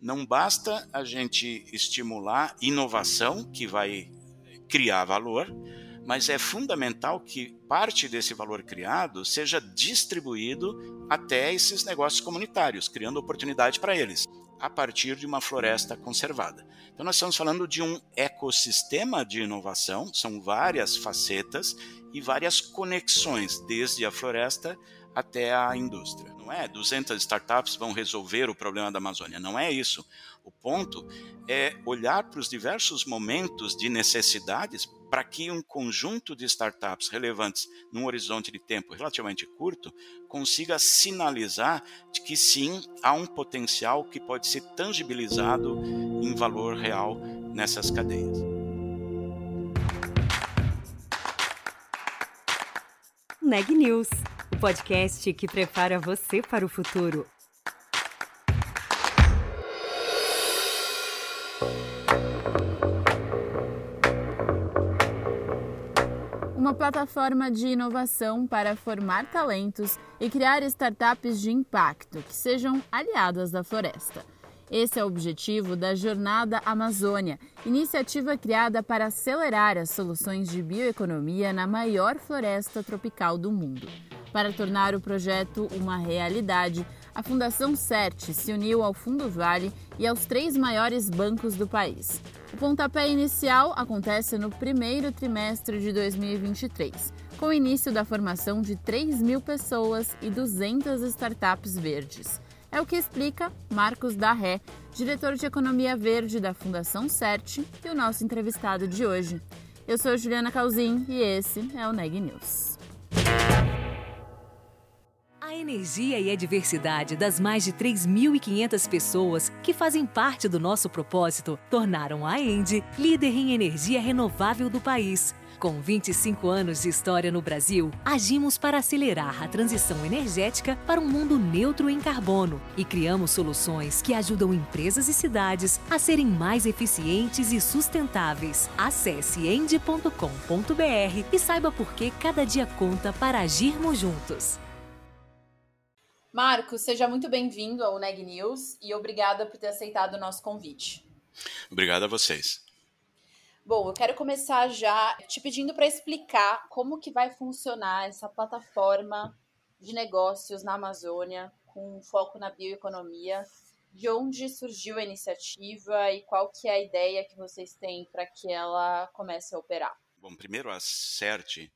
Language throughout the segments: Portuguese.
Não basta a gente estimular inovação, que vai criar valor, mas é fundamental que parte desse valor criado seja distribuído até esses negócios comunitários, criando oportunidade para eles, a partir de uma floresta conservada. Então, nós estamos falando de um ecossistema de inovação, são várias facetas e várias conexões, desde a floresta até a indústria. Não é 200 startups vão resolver o problema da Amazônia, não é isso. O ponto é olhar para os diversos momentos de necessidades para que um conjunto de startups relevantes num horizonte de tempo relativamente curto consiga sinalizar de que sim, há um potencial que pode ser tangibilizado em valor real nessas cadeias. Neg News podcast que prepara você para o futuro. Uma plataforma de inovação para formar talentos e criar startups de impacto que sejam aliadas da floresta. Esse é o objetivo da Jornada Amazônia, iniciativa criada para acelerar as soluções de bioeconomia na maior floresta tropical do mundo. Para tornar o projeto uma realidade, a Fundação CERT se uniu ao Fundo Vale e aos três maiores bancos do país. O pontapé inicial acontece no primeiro trimestre de 2023, com o início da formação de 3 mil pessoas e 200 startups verdes. É o que explica Marcos Darré, diretor de Economia Verde da Fundação CERT e o nosso entrevistado de hoje. Eu sou Juliana Calzin e esse é o Neg News. Energia e a diversidade das mais de 3.500 pessoas que fazem parte do nosso propósito tornaram a Endi líder em energia renovável do país. Com 25 anos de história no Brasil, agimos para acelerar a transição energética para um mundo neutro em carbono e criamos soluções que ajudam empresas e cidades a serem mais eficientes e sustentáveis. Acesse endi.com.br e saiba por que cada dia conta para agirmos juntos. Marcos, seja muito bem-vindo ao Neg News e obrigada por ter aceitado o nosso convite. Obrigado a vocês. Bom, eu quero começar já te pedindo para explicar como que vai funcionar essa plataforma de negócios na Amazônia com foco na bioeconomia. De onde surgiu a iniciativa e qual que é a ideia que vocês têm para que ela comece a operar? Bom, primeiro a CERT,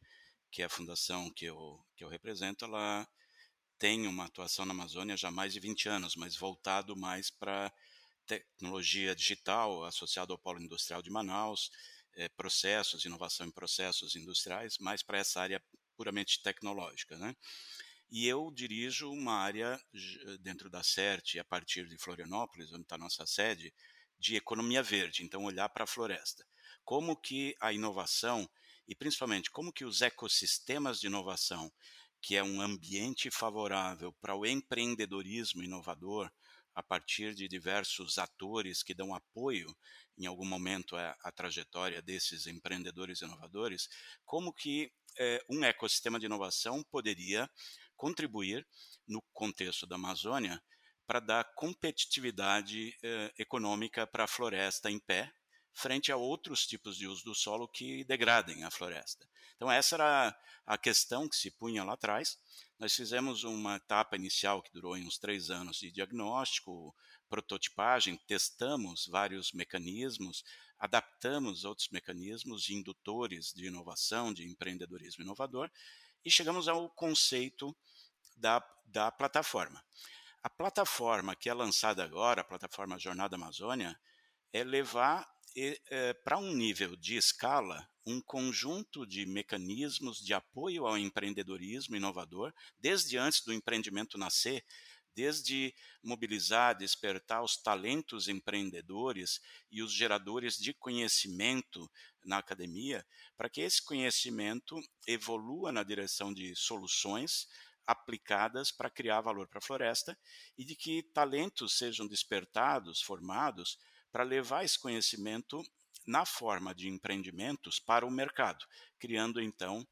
que é a fundação que eu, que eu represento, ela tem uma atuação na Amazônia já há mais de 20 anos, mas voltado mais para tecnologia digital, associado ao Polo Industrial de Manaus, é, processos, inovação em processos industriais, mais para essa área puramente tecnológica. Né? E eu dirijo uma área dentro da CERT, a partir de Florianópolis, onde está a nossa sede, de economia verde, então olhar para a floresta. Como que a inovação, e principalmente como que os ecossistemas de inovação que é um ambiente favorável para o empreendedorismo inovador a partir de diversos atores que dão apoio em algum momento à, à trajetória desses empreendedores inovadores, como que é, um ecossistema de inovação poderia contribuir no contexto da Amazônia para dar competitividade eh, econômica para a floresta em pé, frente a outros tipos de uso do solo que degradem a floresta. Então, essa era a questão que se punha lá atrás. Nós fizemos uma etapa inicial que durou uns três anos de diagnóstico, prototipagem, testamos vários mecanismos, adaptamos outros mecanismos de indutores de inovação, de empreendedorismo inovador, e chegamos ao conceito da, da plataforma. A plataforma que é lançada agora, a plataforma Jornada Amazônia, é levar é, para um nível de escala um conjunto de mecanismos de apoio ao empreendedorismo inovador, desde antes do empreendimento nascer, desde mobilizar, despertar os talentos empreendedores e os geradores de conhecimento na academia, para que esse conhecimento evolua na direção de soluções aplicadas para criar valor para a floresta e de que talentos sejam despertados, formados, para levar esse conhecimento na forma de empreendimentos para o mercado, criando então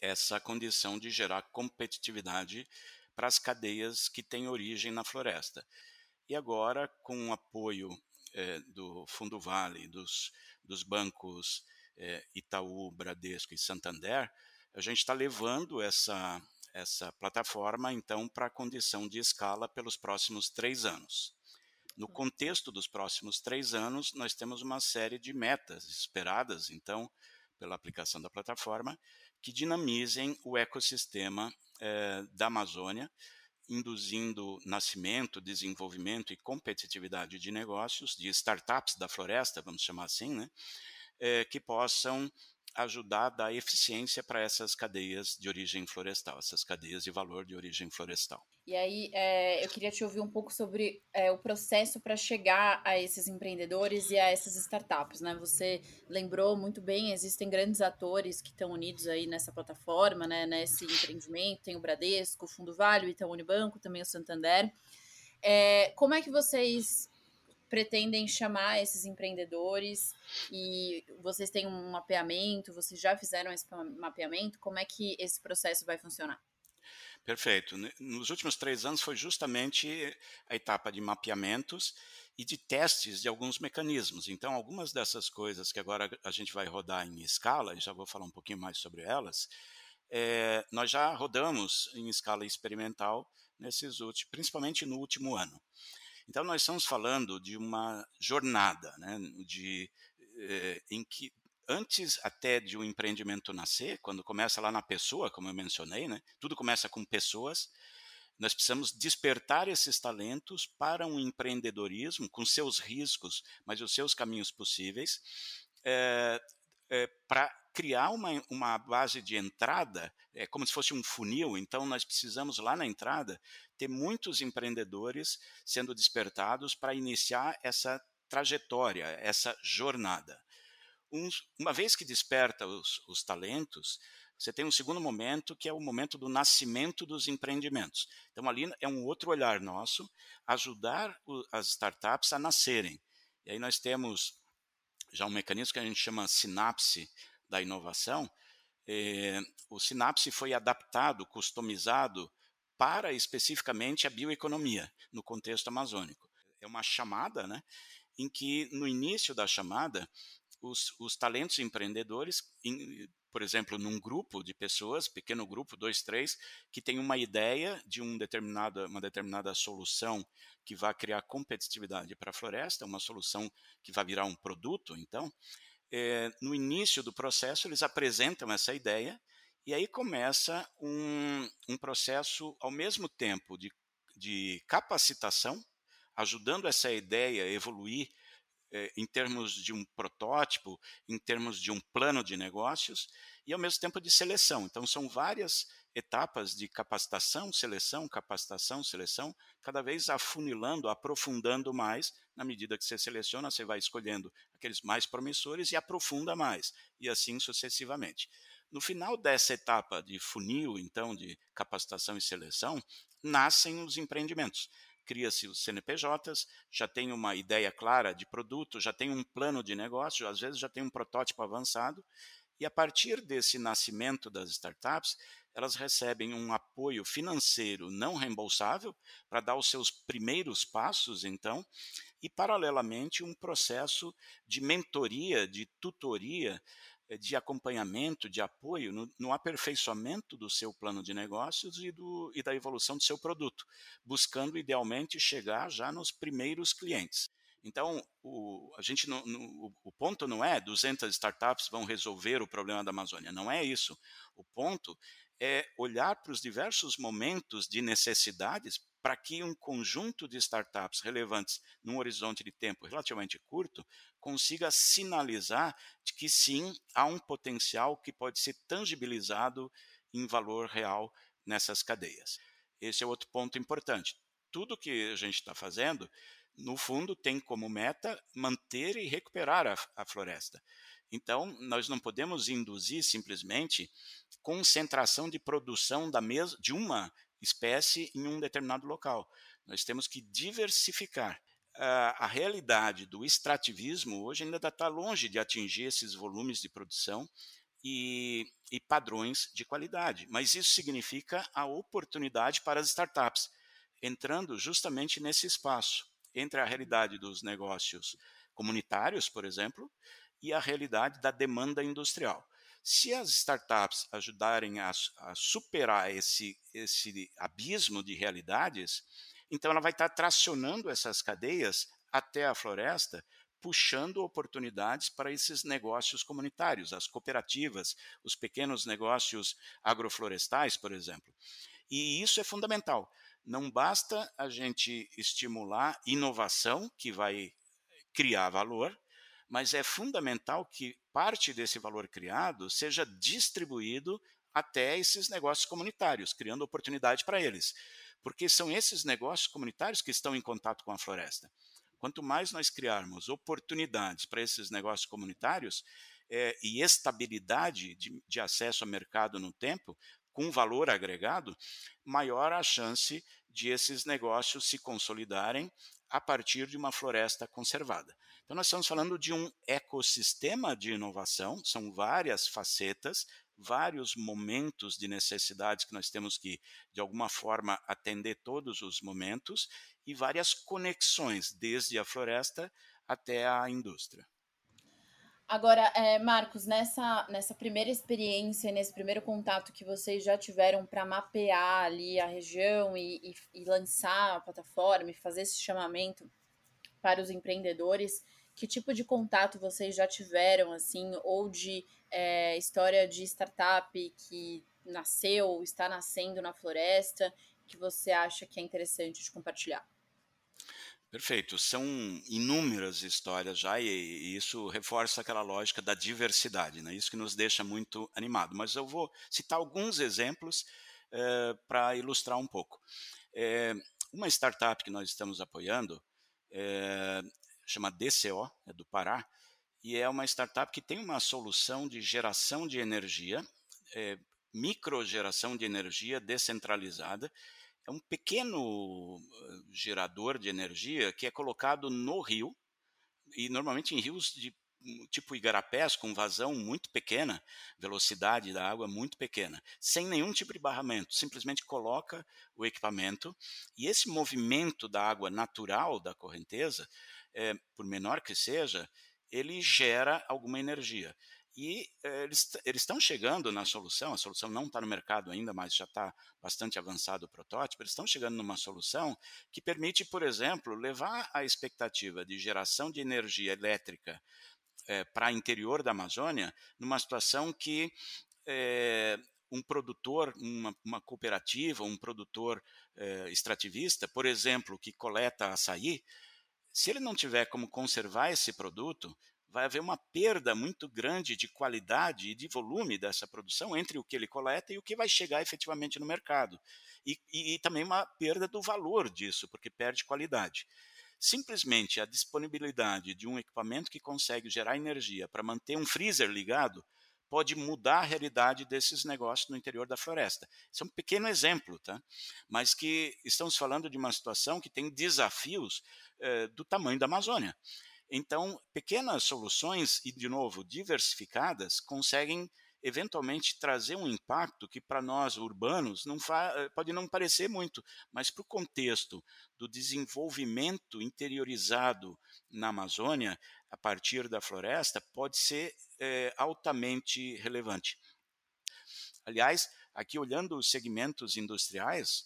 essa condição de gerar competitividade para as cadeias que têm origem na floresta. E agora, com o apoio é, do Fundo Vale, dos, dos bancos é, Itaú, Bradesco e Santander, a gente está levando essa, essa plataforma, então, para a condição de escala pelos próximos três anos. No contexto dos próximos três anos, nós temos uma série de metas esperadas, então, pela aplicação da plataforma, que dinamizem o ecossistema eh, da Amazônia, induzindo nascimento, desenvolvimento e competitividade de negócios, de startups da floresta, vamos chamar assim, né, eh, que possam ajudar a dar eficiência para essas cadeias de origem florestal, essas cadeias de valor de origem florestal. E aí, é, eu queria te ouvir um pouco sobre é, o processo para chegar a esses empreendedores e a essas startups, né? Você lembrou muito bem, existem grandes atores que estão unidos aí nessa plataforma, né? Nesse empreendimento, tem o Bradesco, o Fundo Vale, o Itaú Unibanco, também o Santander. É, como é que vocês pretendem chamar esses empreendedores e vocês têm um mapeamento, vocês já fizeram esse mapeamento, como é que esse processo vai funcionar? Perfeito. Nos últimos três anos foi justamente a etapa de mapeamentos e de testes de alguns mecanismos. Então, algumas dessas coisas que agora a gente vai rodar em escala, já vou falar um pouquinho mais sobre elas, é, nós já rodamos em escala experimental nesses últimos, principalmente no último ano. Então, nós estamos falando de uma jornada, né, de, eh, em que antes até de um empreendimento nascer, quando começa lá na pessoa, como eu mencionei, né, tudo começa com pessoas, nós precisamos despertar esses talentos para um empreendedorismo com seus riscos, mas os seus caminhos possíveis, é, é, para criar uma, uma base de entrada, é como se fosse um funil, então nós precisamos lá na entrada ter muitos empreendedores sendo despertados para iniciar essa trajetória, essa jornada. Um, uma vez que desperta os, os talentos, você tem um segundo momento que é o momento do nascimento dos empreendimentos. Então, ali é um outro olhar nosso, ajudar o, as startups a nascerem. E aí nós temos já um mecanismo que a gente chama sinapse da inovação, eh, o Sinapse foi adaptado, customizado para especificamente a bioeconomia no contexto amazônico. É uma chamada, né, em que no início da chamada os, os talentos empreendedores, em, por exemplo, num grupo de pessoas, pequeno grupo, dois, três, que tem uma ideia de um determinada, uma determinada solução que vai criar competitividade para a floresta, uma solução que vai virar um produto, então, é, no início do processo, eles apresentam essa ideia e aí começa um, um processo, ao mesmo tempo, de, de capacitação, ajudando essa ideia a evoluir é, em termos de um protótipo, em termos de um plano de negócios, e ao mesmo tempo de seleção. Então, são várias etapas de capacitação, seleção, capacitação, seleção, cada vez afunilando, aprofundando mais. Na medida que você seleciona, você vai escolhendo aqueles mais promissores e aprofunda mais, e assim sucessivamente. No final dessa etapa de funil, então, de capacitação e seleção, nascem os empreendimentos. Cria-se os CNPJs, já tem uma ideia clara de produto, já tem um plano de negócio, às vezes já tem um protótipo avançado, e a partir desse nascimento das startups, elas recebem um apoio financeiro não reembolsável para dar os seus primeiros passos, então, e paralelamente um processo de mentoria, de tutoria, de acompanhamento, de apoio no, no aperfeiçoamento do seu plano de negócios e, do, e da evolução do seu produto, buscando idealmente chegar já nos primeiros clientes. Então, o, a gente o ponto não é 200 startups vão resolver o problema da Amazônia, não é isso. O ponto é olhar para os diversos momentos de necessidades para que um conjunto de startups relevantes num horizonte de tempo relativamente curto consiga sinalizar de que sim, há um potencial que pode ser tangibilizado em valor real nessas cadeias. Esse é outro ponto importante tudo que a gente está fazendo, no fundo, tem como meta manter e recuperar a, a floresta. Então, nós não podemos induzir simplesmente concentração de produção da mes de uma espécie em um determinado local. Nós temos que diversificar. A realidade do extrativismo hoje ainda está longe de atingir esses volumes de produção e, e padrões de qualidade, mas isso significa a oportunidade para as startups, entrando justamente nesse espaço entre a realidade dos negócios comunitários, por exemplo, e a realidade da demanda industrial. Se as startups ajudarem a, a superar esse, esse abismo de realidades, então ela vai estar tracionando essas cadeias até a floresta, puxando oportunidades para esses negócios comunitários, as cooperativas, os pequenos negócios agroflorestais, por exemplo. E isso é fundamental. Não basta a gente estimular inovação, que vai criar valor, mas é fundamental que parte desse valor criado seja distribuído até esses negócios comunitários, criando oportunidade para eles. Porque são esses negócios comunitários que estão em contato com a floresta. Quanto mais nós criarmos oportunidades para esses negócios comunitários é, e estabilidade de, de acesso ao mercado no tempo, com valor agregado, maior a chance de esses negócios se consolidarem a partir de uma floresta conservada. Então, nós estamos falando de um ecossistema de inovação, são várias facetas, vários momentos de necessidades que nós temos que, de alguma forma, atender todos os momentos e várias conexões, desde a floresta até a indústria. Agora, é, Marcos, nessa, nessa primeira experiência, nesse primeiro contato que vocês já tiveram para mapear ali a região e, e, e lançar a plataforma e fazer esse chamamento para os empreendedores, que tipo de contato vocês já tiveram, assim, ou de é, história de startup que nasceu, está nascendo na floresta, que você acha que é interessante de compartilhar? Perfeito. São inúmeras histórias já e, e, isso reforça aquela lógica da diversidade, né? Isso que nos deixa muito animado. Mas eu vou citar alguns exemplos é, para ilustrar um pouco. É, uma startup que nós estamos apoiando é, chama DCO, é do Pará, e é uma startup que tem uma solução de geração de energia, é, microgeração de energia descentralizada. É um pequeno gerador de energia que é colocado no rio, e normalmente em rios de tipo igarapés, com vazão muito pequena, velocidade da água muito pequena, sem nenhum tipo de barramento, simplesmente coloca o equipamento e esse movimento da água natural da correnteza, é, por menor que seja, ele gera alguma energia. E é, eles estão chegando na solução, a solução não está no mercado ainda, mas já está bastante avançado o protótipo, eles estão chegando numa solução que permite, por exemplo, levar a expectativa de geração de energia elétrica é, para interior da Amazônia, numa situação que é, um produtor, uma, uma, cooperativa, um produtor é, extrativista, por exemplo, que coleta açaí, se ele não tiver como conservar esse produto, vai haver uma perda muito grande de qualidade e de volume dessa produção entre o que ele coleta e o que vai chegar efetivamente no mercado. E, e, e também uma perda do valor disso, porque perde qualidade. Simplesmente a disponibilidade de um equipamento que consegue gerar energia para manter um freezer ligado pode mudar a realidade desses negócios no interior da floresta. Isso é um pequeno exemplo, tá? mas que estamos falando de uma situação que tem desafios eh, do tamanho da Amazônia. Então, pequenas soluções, e de novo, diversificadas, conseguem eventualmente trazer um impacto que para nós urbanos não eh, pode não parecer muito, mas para o contexto do desenvolvimento interiorizado na Amazônia, a partir da floresta, pode ser é, altamente relevante. Aliás, aqui olhando os segmentos industriais,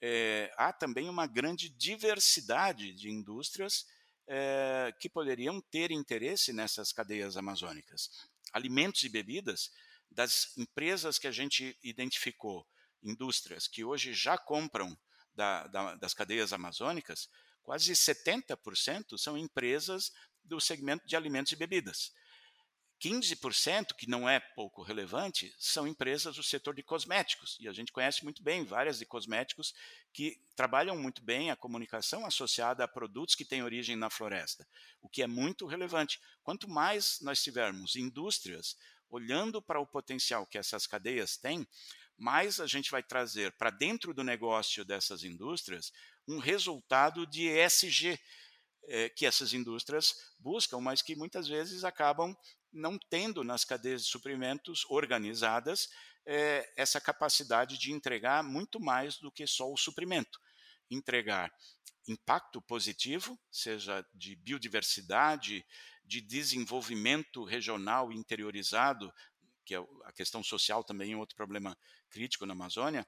é, há também uma grande diversidade de indústrias é, que poderiam ter interesse nessas cadeias amazônicas. Alimentos e bebidas das empresas que a gente identificou, indústrias que hoje já compram da, da, das cadeias amazônicas, quase 70% são empresas do segmento de alimentos e bebidas. 15%, que não é pouco relevante, são empresas do setor de cosméticos. E a gente conhece muito bem várias de cosméticos que trabalham muito bem a comunicação associada a produtos que têm origem na floresta, o que é muito relevante. Quanto mais nós tivermos indústrias olhando para o potencial que essas cadeias têm, mais a gente vai trazer para dentro do negócio dessas indústrias um resultado de ESG, é, que essas indústrias buscam, mas que muitas vezes acabam não tendo nas cadeias de suprimentos organizadas é, essa capacidade de entregar muito mais do que só o suprimento. Entregar impacto positivo, seja de biodiversidade, de desenvolvimento regional interiorizado, que é a questão social também é outro problema crítico na Amazônia,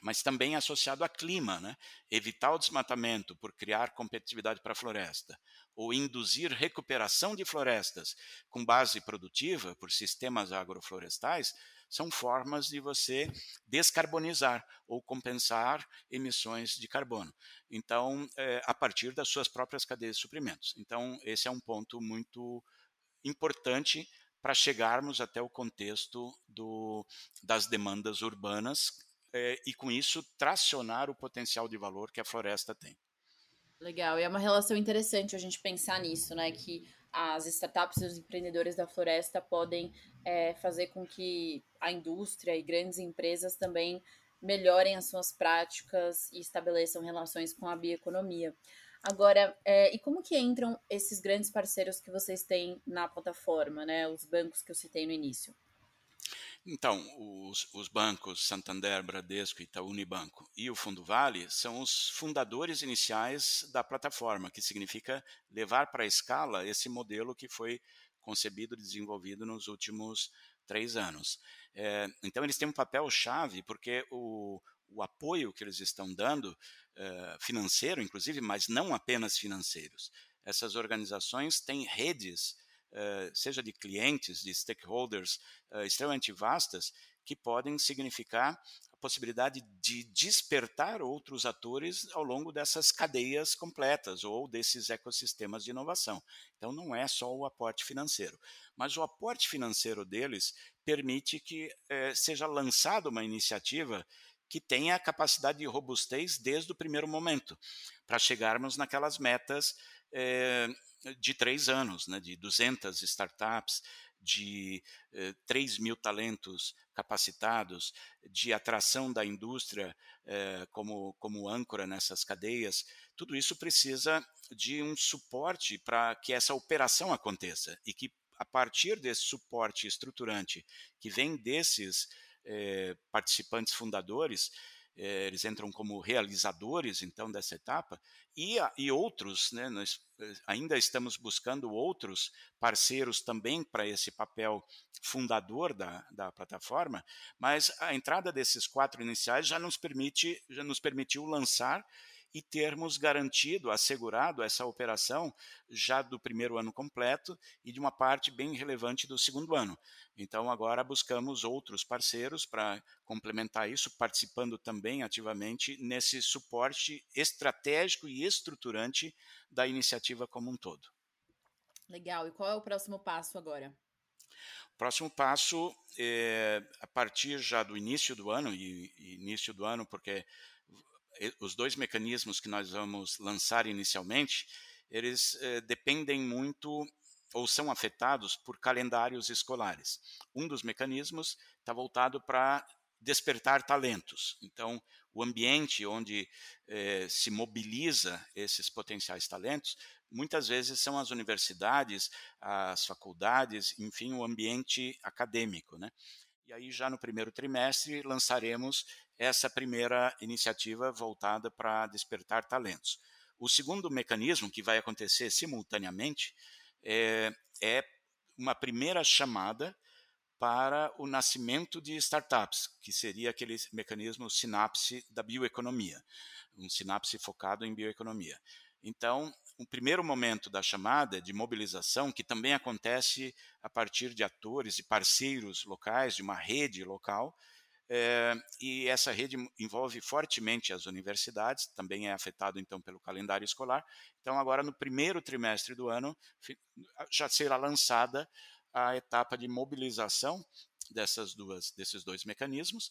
mas também associado a clima, né? evitar o desmatamento por criar competitividade para a floresta, ou induzir recuperação de florestas com base produtiva por sistemas agroflorestais, são formas de você descarbonizar ou compensar emissões de carbono. Então, é, a partir das suas próprias cadeias de suprimentos. Então, esse é um ponto muito importante para chegarmos até o contexto do, das demandas urbanas é, e, com isso, tracionar o potencial de valor que a floresta tem. Legal, e é uma relação interessante a gente pensar nisso, né? Que as startups e os empreendedores da floresta podem é, fazer com que a indústria e grandes empresas também melhorem as suas práticas e estabeleçam relações com a bioeconomia. Agora, é, e como que entram esses grandes parceiros que vocês têm na plataforma, né? Os bancos que eu citei no início? Então, os, os, bancos Santander, Bradesco, Itaú Unibanco e o Fundo Vale são os fundadores iniciais da plataforma, que significa levar para a escala esse modelo que foi concebido e desenvolvido nos últimos três anos. É, então, eles têm um papel chave, porque o, o apoio que eles estão dando, é, financeiro inclusive, mas não apenas financeiros. Essas organizações têm redes seja de clientes, de stakeholders uh, extremamente vastas, que podem significar a possibilidade de despertar outros atores ao longo dessas cadeias completas ou desses ecossistemas de inovação. Então, não é só o aporte financeiro, mas o aporte financeiro deles permite que eh, seja lançada uma iniciativa que tenha a capacidade de robustez desde o primeiro momento, para chegarmos naquelas metas eh, de três anos, né, de 200 startups, de eh, 3 mil talentos capacitados, de atração da indústria eh, como, como âncora nessas cadeias, tudo isso precisa de um suporte para que essa operação aconteça e que, a partir desse suporte estruturante que vem desses eh, participantes fundadores, eh, eles entram como realizadores então dessa etapa e, e outros, né, nós eh, ainda estamos buscando outros parceiros também para esse papel fundador da, da plataforma, mas a entrada desses quatro iniciais já nos permite já nos permitiu lançar e termos garantido, assegurado essa operação já do primeiro ano completo e de uma parte bem relevante do segundo ano. Então, agora buscamos outros parceiros para complementar isso, participando também ativamente nesse suporte estratégico e estruturante da iniciativa como um todo. Legal. E qual é o próximo passo agora? O próximo passo é a partir já do início do ano, e, e início do ano porque os dois mecanismos que nós vamos lançar inicialmente, eles eh, dependem muito ou são afetados por calendários escolares. Um dos mecanismos está voltado para despertar talentos. Então, o ambiente onde eh, se mobiliza esses potenciais talentos, muitas vezes são as universidades, as faculdades, enfim, o ambiente acadêmico, né? E aí, já no primeiro trimestre, lançaremos essa primeira iniciativa voltada para despertar talentos. O segundo mecanismo, que vai acontecer simultaneamente, é, é uma primeira chamada para o nascimento de startups, que seria aquele mecanismo sinapse da bioeconomia, um sinapse focado em bioeconomia. Então, um primeiro momento da chamada de mobilização, que também acontece a partir de atores e parceiros locais, de uma rede local, é, e essa rede envolve fortemente as universidades, também é afetado então pelo calendário escolar. Então, agora no primeiro trimestre do ano, já será lançada a etapa de mobilização dessas duas, desses dois mecanismos.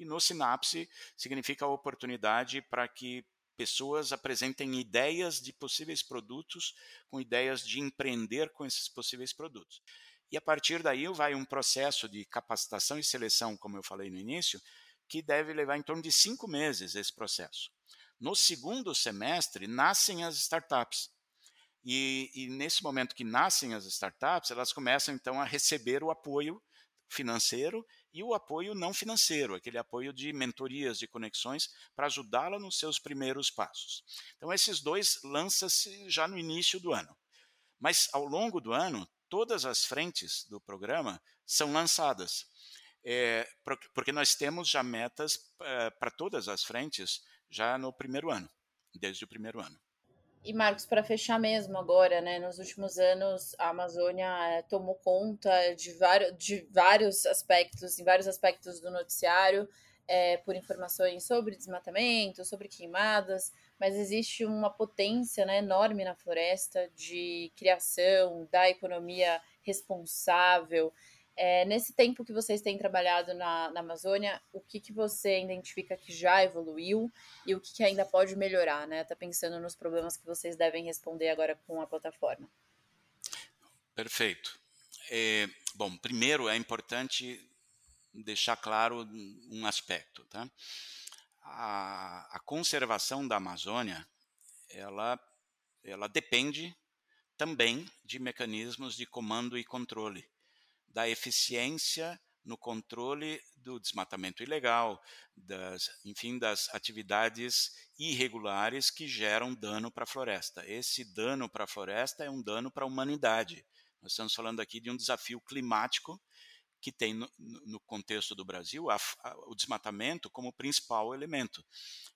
E no Sinapse significa a oportunidade para que pessoas apresentem ideias de possíveis produtos, com ideias de empreender com esses possíveis produtos. E a partir daí vai um processo de capacitação e seleção, como eu falei no início, que deve levar em torno de cinco meses esse processo. No segundo semestre, nascem as startups. E, e, nesse momento que nascem as startups, elas começam então a receber o apoio financeiro e o apoio não financeiro, aquele apoio de mentorias, de conexões, para ajudá-la nos seus primeiros passos. Então, esses dois lançam-se já no início do ano. Mas, ao longo do ano, todas as frentes do programa são lançadas. É, porque nós temos já metas é, para todas as frentes já no primeiro ano, desde o primeiro ano. E Marcos, para fechar mesmo agora, né? Nos últimos anos, a Amazônia é, tomou conta de, vários, de vários aspectos, em vários aspectos do noticiário, é, por informações sobre desmatamento, sobre queimadas, mas existe uma potência né, enorme na floresta de criação, da economia responsável. É, nesse tempo que vocês têm trabalhado na, na Amazônia, o que, que você identifica que já evoluiu e o que, que ainda pode melhorar, né? Tá pensando nos problemas que vocês devem responder agora com a plataforma. Perfeito. É, bom, primeiro é importante deixar claro um aspecto, tá? A, a conservação da Amazônia, ela, ela depende também de mecanismos de comando e controle da eficiência no controle do desmatamento ilegal, das, enfim, das atividades irregulares que geram dano para a floresta. Esse dano para a floresta é um dano para a humanidade. Nós estamos falando aqui de um desafio climático que tem no, no contexto do Brasil a, a, o desmatamento como principal elemento.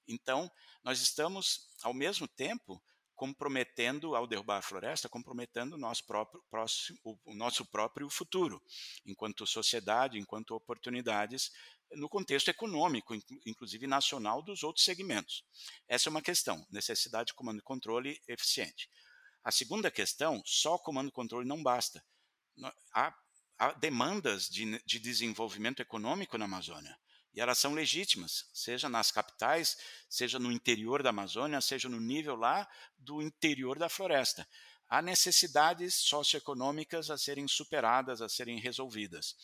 Então, nós estamos, ao mesmo tempo, comprometendo, ao derrubar a floresta, comprometendo o nosso próprio, próximo, o nosso próprio futuro, enquanto sociedade, enquanto oportunidades, no contexto econômico, inclusive nacional, dos outros segmentos. Essa é uma questão, necessidade de comando e controle eficiente. A segunda questão, só comando e controle não basta. Há, há demandas de, de desenvolvimento econômico na Amazônia. E elas são legítimas, seja nas capitais, seja no interior da Amazônia, seja no nível lá do interior da floresta. Há necessidades socioeconômicas a serem superadas, a serem resolvidas.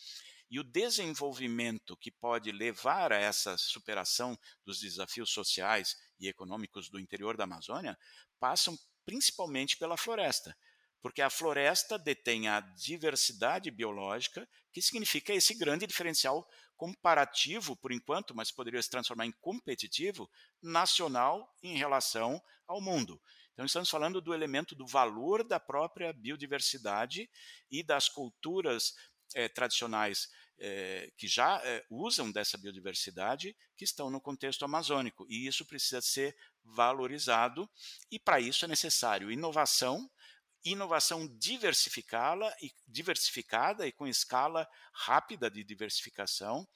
E o desenvolvimento que pode levar a essa superação dos desafios sociais e econômicos do interior da Amazônia passam principalmente pela floresta porque a floresta detém a diversidade biológica, que significa esse grande diferencial comparativo por enquanto, mas poderia se transformar em competitivo, nacional em relação ao mundo. Então, estamos falando do elemento do valor da própria biodiversidade e das culturas eh, tradicionais eh, que já eh, usam dessa biodiversidade, que estão no contexto amazônico. E isso precisa ser valorizado, e para isso é necessário inovação inovação diversificada e diversificada e com escala rápida de diversificação,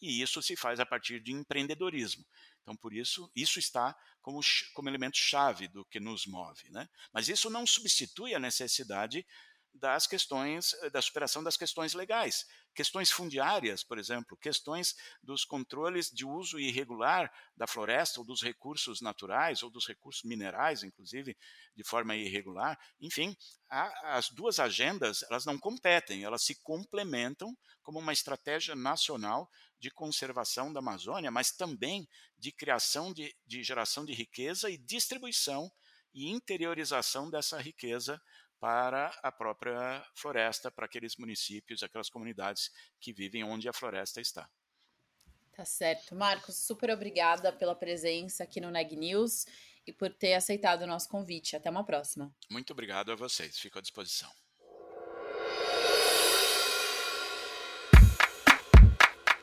e isso se faz a partir de empreendedorismo. Então, por isso, isso está como, como elemento chave do que nos move. Né? Mas isso não substitui a necessidade das questões, eh, da superação das questões legais. Questões fundiárias, por exemplo, questões dos controles de uso irregular da floresta ou dos recursos naturais ou dos recursos minerais, inclusive, de forma irregular. Enfim, a, as duas agendas, elas não competem, elas se complementam como uma estratégia nacional de conservação da Amazônia, mas também de criação de, de geração de riqueza e distribuição e interiorização dessa riqueza para a própria floresta, para aqueles municípios, aquelas comunidades que vivem onde a floresta está. Tá certo. Marcos, super obrigada pela presença aqui no Neg News e por ter aceitado o nosso convite. Até uma próxima. Muito obrigado a vocês. Fico à disposição.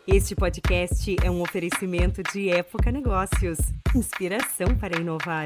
Este podcast é um oferecimento de Época Negócios inspiração para inovar.